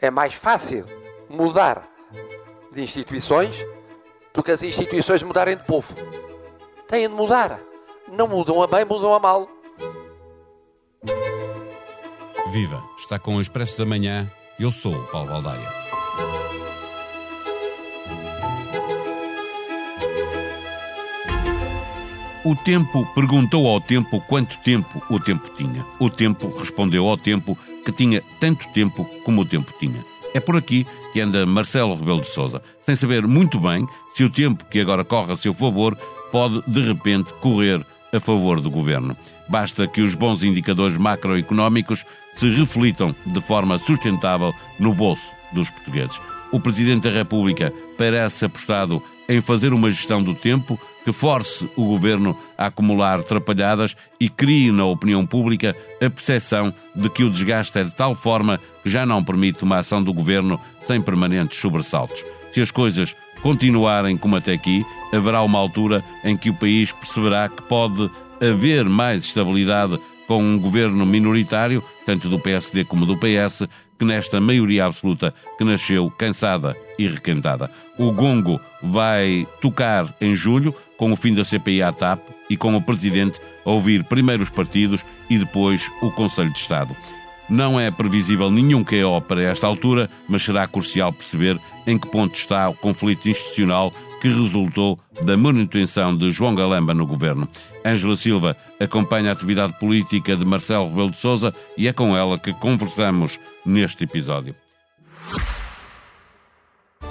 É mais fácil mudar de instituições do que as instituições mudarem de povo. Têm de mudar. Não mudam a bem, mudam a mal. Viva! Está com o Expresso da Manhã. Eu sou o Paulo Baldaia. O tempo perguntou ao tempo quanto tempo o tempo tinha. O tempo respondeu ao tempo que tinha tanto tempo como o tempo tinha. É por aqui que anda Marcelo Rebelo de Sousa, sem saber muito bem se o tempo que agora corre a seu favor pode de repente correr a favor do governo. Basta que os bons indicadores macroeconómicos se reflitam de forma sustentável no bolso dos portugueses. O Presidente da República parece apostado em fazer uma gestão do tempo que force o governo a acumular atrapalhadas e crie na opinião pública a percepção de que o desgaste é de tal forma que já não permite uma ação do governo sem permanentes sobressaltos. Se as coisas continuarem como até aqui, haverá uma altura em que o país perceberá que pode haver mais estabilidade com um governo minoritário, tanto do PSD como do PS, que nesta maioria absoluta que nasceu cansada e requentada. O gongo vai tocar em julho, com o fim da CPI à TAP e com o Presidente a ouvir primeiro os partidos e depois o Conselho de Estado. Não é previsível nenhum QO para esta altura, mas será crucial perceber em que ponto está o conflito institucional que resultou da manutenção de João Galamba no governo. Ângela Silva acompanha a atividade política de Marcelo Rebelo de Sousa e é com ela que conversamos neste episódio.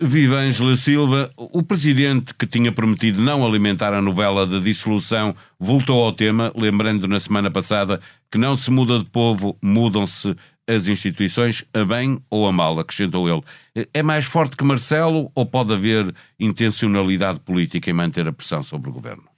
Viva Ângela Silva, o presidente que tinha prometido não alimentar a novela de dissolução voltou ao tema, lembrando na semana passada que não se muda de povo, mudam-se as instituições, a bem ou a mal, acrescentou ele. É mais forte que Marcelo ou pode haver intencionalidade política em manter a pressão sobre o governo?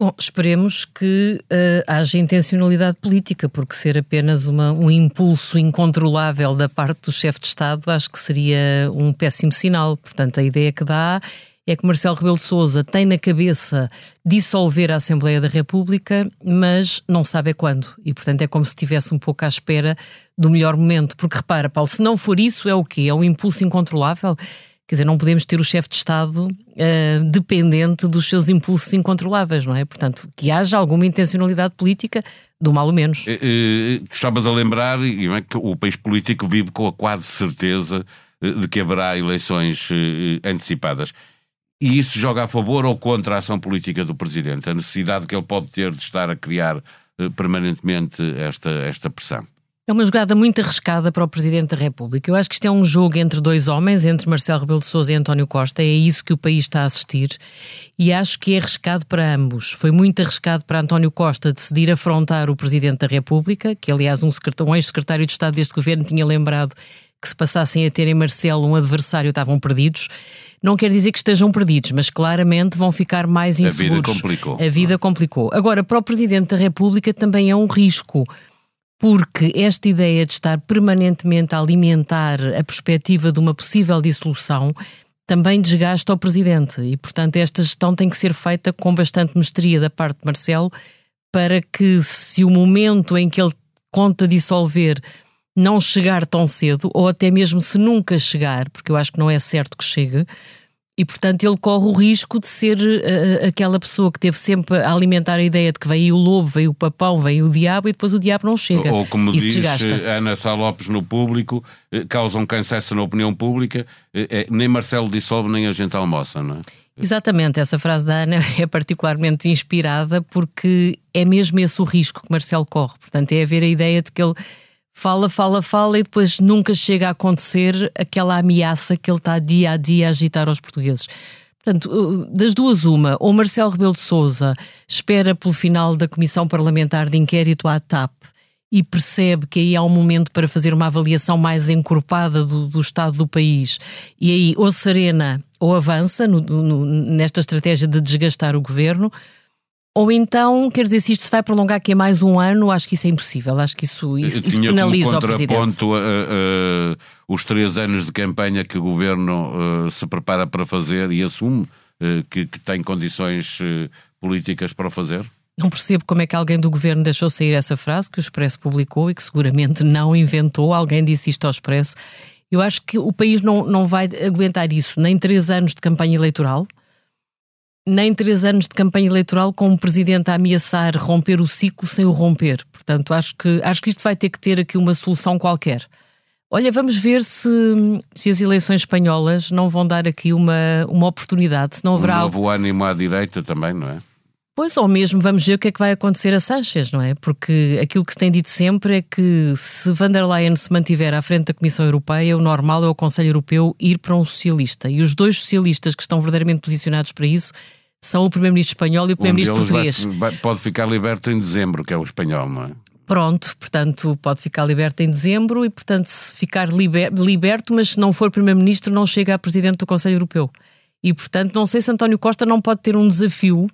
Bom, esperemos que uh, haja intencionalidade política, porque ser apenas uma, um impulso incontrolável da parte do chefe de Estado acho que seria um péssimo sinal. Portanto, a ideia que dá é que Marcelo Rebelo de Sousa tem na cabeça dissolver a Assembleia da República, mas não sabe é quando. E, portanto, é como se estivesse um pouco à espera do melhor momento. Porque, repara, Paulo, se não for isso, é o quê? É um impulso incontrolável? Quer dizer, não podemos ter o chefe de Estado uh, dependente dos seus impulsos incontroláveis, não é? Portanto, que haja alguma intencionalidade política, do mal ou menos. Uh, estavas a lembrar é, que o país político vive com a quase certeza de que haverá eleições antecipadas. E isso joga a favor ou contra a ação política do Presidente? A necessidade que ele pode ter de estar a criar permanentemente esta, esta pressão? É uma jogada muito arriscada para o Presidente da República. Eu acho que isto é um jogo entre dois homens, entre Marcelo Rebelo de Sousa e António Costa. É isso que o país está a assistir. E acho que é arriscado para ambos. Foi muito arriscado para António Costa decidir afrontar o Presidente da República, que aliás um, um ex-secretário de Estado deste governo tinha lembrado que se passassem a ter em Marcelo um adversário estavam perdidos. Não quer dizer que estejam perdidos, mas claramente vão ficar mais inseguros. A vida complicou. A vida complicou. Agora, para o Presidente da República também é um risco porque esta ideia de estar permanentemente a alimentar a perspectiva de uma possível dissolução também desgasta o presidente. E, portanto, esta gestão tem que ser feita com bastante mestria da parte de Marcelo para que, se o momento em que ele conta dissolver não chegar tão cedo, ou até mesmo se nunca chegar, porque eu acho que não é certo que chegue, e, portanto, ele corre o risco de ser uh, aquela pessoa que teve sempre a alimentar a ideia de que veio o lobo, veio o papão, veio o diabo e depois o diabo não chega. Ou, como Isso diz desgasta. Ana Sá Lopes no público, causa um cansaço na opinião pública, nem Marcelo dissolve nem a gente almoça, não é? Exatamente, essa frase da Ana é particularmente inspirada porque é mesmo esse o risco que Marcelo corre. Portanto, é haver a ideia de que ele fala, fala, fala e depois nunca chega a acontecer aquela ameaça que ele está dia a dia a agitar aos portugueses. Portanto, uh, das duas, uma, ou Marcelo Rebelo de Souza espera pelo final da Comissão Parlamentar de Inquérito à TAP e percebe que aí há um momento para fazer uma avaliação mais encorpada do, do estado do país, e aí ou serena ou avança no, no, nesta estratégia de desgastar o governo, Ou então, quer dizer, se isto se vai prolongar aqui a mais um ano, acho que isso é impossível. Acho que isso, isso, isso penaliza o Presidente. contraponto uh, uh, os três anos de campanha que o Governo uh, se prepara para fazer e assume que, que, tem condições políticas para o fazer? Não percebo como é que alguém do Governo deixou sair essa frase que o Expresso publicou e que seguramente não inventou. Alguém disse isto ao Expresso. Eu acho que o país não, não vai aguentar isso, nem três anos de campanha eleitoral nem três anos de campanha eleitoral com o Presidente a ameaçar romper o ciclo sem o romper. Portanto, acho que, acho que isto vai ter que ter aqui uma solução qualquer. Olha, vamos ver se, se as eleições espanholas não vão dar aqui uma, uma oportunidade. Se não haverá um novo ânimo à direita também, não é? Pois, ou mesmo vamos ver o que é que vai acontecer a Sanchez, não é? Porque aquilo que se tem dito sempre é que se van der Leyen se mantiver à frente da Comissão Europeia, o normal é o Conselho Europeu ir para um socialista. E os dois socialistas que estão verdadeiramente posicionados para isso são o Primeiro-Ministro espanhol e o Primeiro-Ministro português. Vai, pode ficar liberto em dezembro, que é o espanhol, não é? Pronto, portanto, pode ficar liberto em dezembro e, portanto, se ficar liber, liberto, mas se não for Primeiro-Ministro, não chega a Presidente do Conselho Europeu. E, portanto, não sei se António Costa não pode ter um desafio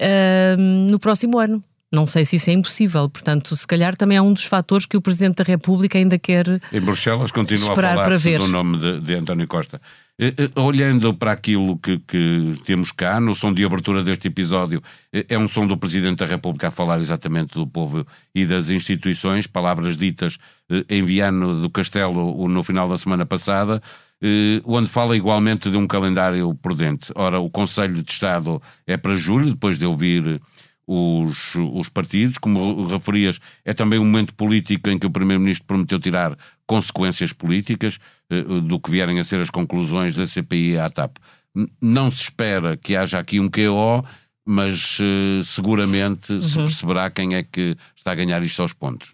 uh, no próximo ano. Não sei se isso é impossível. Portanto, se calhar também é um dos fatores que o Presidente da República ainda quer. Em Bruxelas continua a falar-se do nome de, de António Costa. Eh, eh, olhando para aquilo que, que, temos cá, no som de abertura deste episódio, eh, é um som do Presidente da República a falar exatamente do povo e das instituições, palavras ditas em Viano do Castelo no final da semana passada, onde fala igualmente de um calendário prudente. Ora, o Conselho de Estado é para julho, depois de ouvir os, os partidos. Como referias, é também um momento político em que o Primeiro-Ministro prometeu tirar consequências políticas eh, do que vierem a ser as conclusões da CPI e à TAP. Não se espera que haja aqui um QO, mas eh, seguramente uhum. se perceberá quem é que está a ganhar isto aos pontos.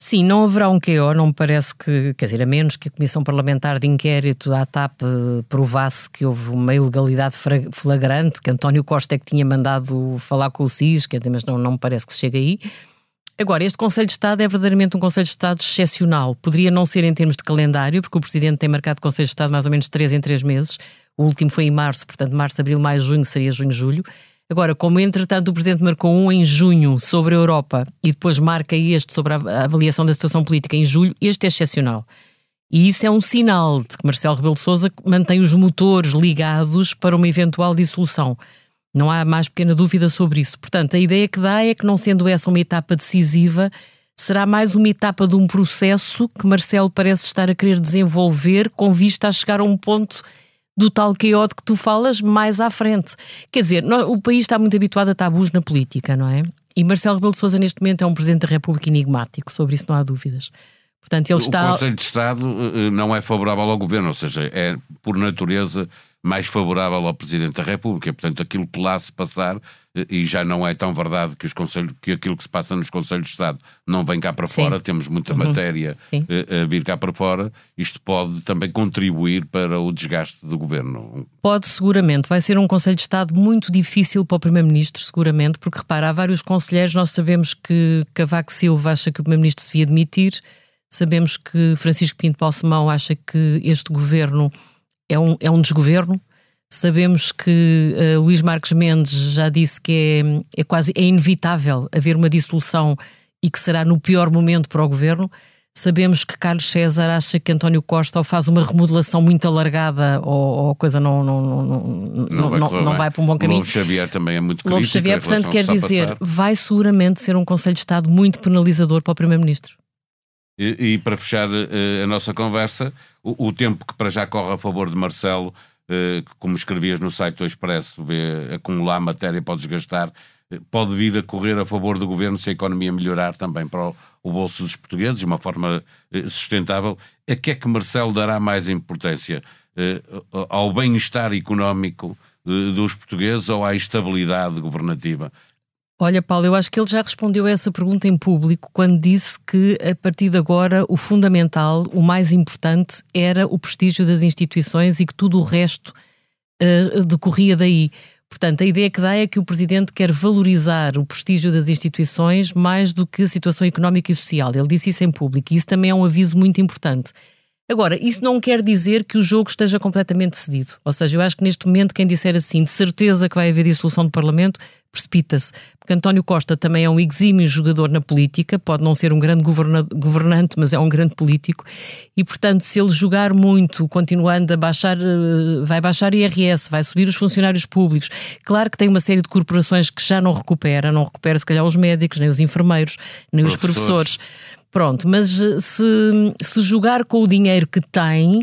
Sim, não haverá um QO, não me parece que, quer dizer, a menos que a Comissão Parlamentar de Inquérito da ATAP eh, provasse que houve uma ilegalidade flagrante, que António Costa é que tinha mandado falar com o SIS, quer dizer, mas não, não me parece que se chegue aí. Agora, este Conselho de Estado é verdadeiramente um Conselho de Estado excepcional. Poderia não ser em termos de calendário, porque o Presidente tem marcado Conselho de Estado mais ou menos três em três meses. O último foi em março, portanto, março, abril, maio, junho seria junho, julho. Agora, como entretanto o Presidente marcou um em junho sobre a Europa e depois marca este sobre a avaliação da situação política em julho, este é excepcional. E isso é um sinal de que Marcelo Rebelo de Sousa mantém os motores ligados para uma eventual dissolução. Não há mais pequena dúvida sobre isso. Portanto, a ideia que dá é que, não sendo essa uma etapa decisiva, será mais uma etapa de um processo que Marcelo parece estar a querer desenvolver com vista a chegar a um ponto do tal chaos que tu falas mais à frente. Quer dizer, o país está muito habituado a tabus na política, não é? E Marcelo Rebelo de Sousa neste momento é um Presidente da República enigmático, sobre isso não há dúvidas. Portanto, ele está... O Conselho de Estado eh, não é favorável ao Governo, ou seja, é por natureza mais favorável ao Presidente da República. Portanto, aquilo que lá se passar, eh, e já não é tão verdade que, os conselhos, que aquilo que se passa nos Conselhos de Estado não vem cá para Sim. fora, temos muita uhum. matéria eh, a vir cá para fora, isto pode também contribuir para o desgaste do Governo. Pode, seguramente. Vai ser um Conselho de Estado muito difícil para o Primeiro-Ministro, seguramente, porque repara, há vários conselheiros, nós sabemos que Cavaco Silva acha que o Primeiro-Ministro se devia demitir, sabemos que Francisco Pinto Balsemão acha que este governo é um, é um desgoverno. Sabemos que uh, Luís Marques Mendes já disse que é, é quase é inevitável haver uma dissolução e que será no pior momento para o governo. Sabemos que Carlos César acha que António Costa ou faz uma remodelação muito alargada ou, ou a coisa não, não, não, não, vai, não, não vai para um bom caminho. Lobo Xavier também é muito crítico. Lobo Xavier, portanto, quer dizer, vai seguramente ser um Conselho de Estado muito penalizador para o Primeiro-Ministro. E, e, para fechar uh, a nossa conversa, o, o, tempo que para já corre a favor de Marcelo, uh, como escrevias no site do Expresso, vê acumular matéria para desgastar, uh, pode vir a correr a favor do governo se a economia melhorar também para o, o bolso dos portugueses de uma forma sustentável. A que é que Marcelo dará mais importância? ao bem-estar económico dos portugueses ou à estabilidade governativa? Olha, Paulo, eu acho que ele já respondeu a essa pergunta em público quando disse que, a partir de agora, o fundamental, o mais importante, era o prestígio das instituições e que tudo o resto uh, decorria daí. Portanto, a ideia que dá é que o Presidente quer valorizar o prestígio das instituições mais do que a situação económica e social. Ele disse isso em público e isso também é um aviso muito importante. Agora, isso não quer dizer que o jogo esteja completamente cedido. Ou seja, eu acho que neste momento quem disser assim, de certeza que vai haver dissolução do Parlamento, precipita-se. Porque António Costa também é um exímio jogador na política, pode não ser um grande governante, mas é um grande político, e portanto, se ele jogar muito, continuando a baixar, eh, vai baixar IRS, vai subir os funcionários públicos. Claro que tem uma série de corporações que já não recupera, não recupera se calhar os médicos, nem os enfermeiros, nem os professores. Pronto, mas eh, se, se jogar com o dinheiro que tem,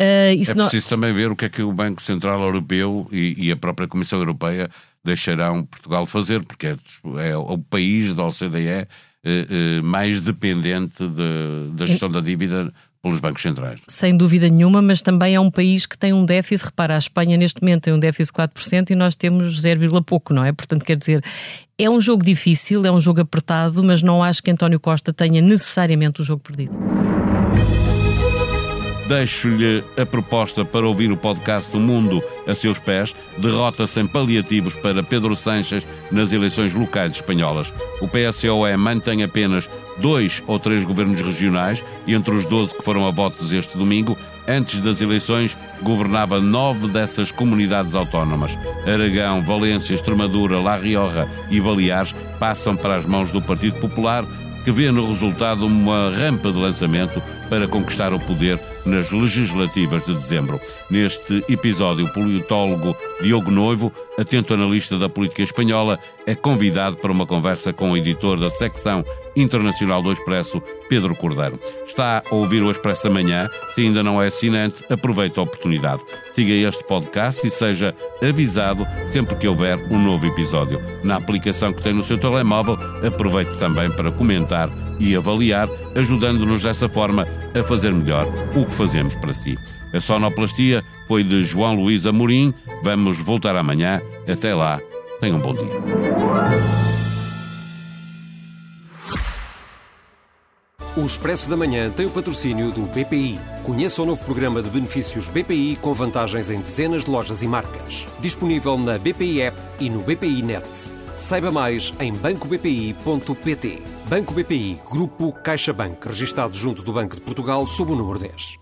Uh, é preciso não... também ver o que é que o Banco Central Europeu e, e a própria Comissão Europeia deixarão Portugal fazer, porque é, é o país da OCDE eh, eh, mais dependente de, da gestão da dívida pelos bancos centrais. Sem dúvida nenhuma, mas também é um país que tem um déficit. Repara, a Espanha neste momento tem um déficit de 4% e nós temos 0, pouco, não é? Portanto, quer dizer, é um jogo difícil, é um jogo apertado, mas não acho que António Costa tenha necessariamente o jogo perdido. Deixo-lhe a proposta para ouvir o podcast do Mundo a seus pés. Derrota sem paliativos para Pedro Sanches nas eleições locais espanholas. O PSOE mantém apenas dois ou três governos regionais, e entre os 12 que foram a votos este domingo, antes das eleições, governava nove dessas comunidades autónomas. Aragão, Valência, Extremadura, La Rioja e Baleares passam para as mãos do Partido Popular, que vê no resultado uma rampa de lançamento para conquistar o poder nas legislativas de dezembro. Neste episódio, o politólogo Diogo Noivo, atento analista da política espanhola, é convidado para uma conversa com o editor da secção internacional do Expresso, Pedro Cordeiro. Está a ouvir o Expresso da Manhã. Se ainda não é assinante, aproveite a oportunidade. Siga este podcast e seja avisado sempre que houver um novo episódio. Na aplicação que tem no seu telemóvel, aproveite também para comentar e avaliar, ajudando-nos dessa forma a fazer melhor o que fazemos para si. A sonoplastia foi de João Luís Amorim. Vamos voltar amanhã. Até lá, tenham um bom dia. O Expresso da Manhã tem o patrocínio do BPI. Conheça o novo programa de benefícios BPI com vantagens em dezenas de lojas e marcas. Disponível na BPI App e no BPI Net. Saiba mais em bancobpi.pt. Banco BPI, Grupo CaixaBank, registado junto do Banco de Portugal sob o número 10.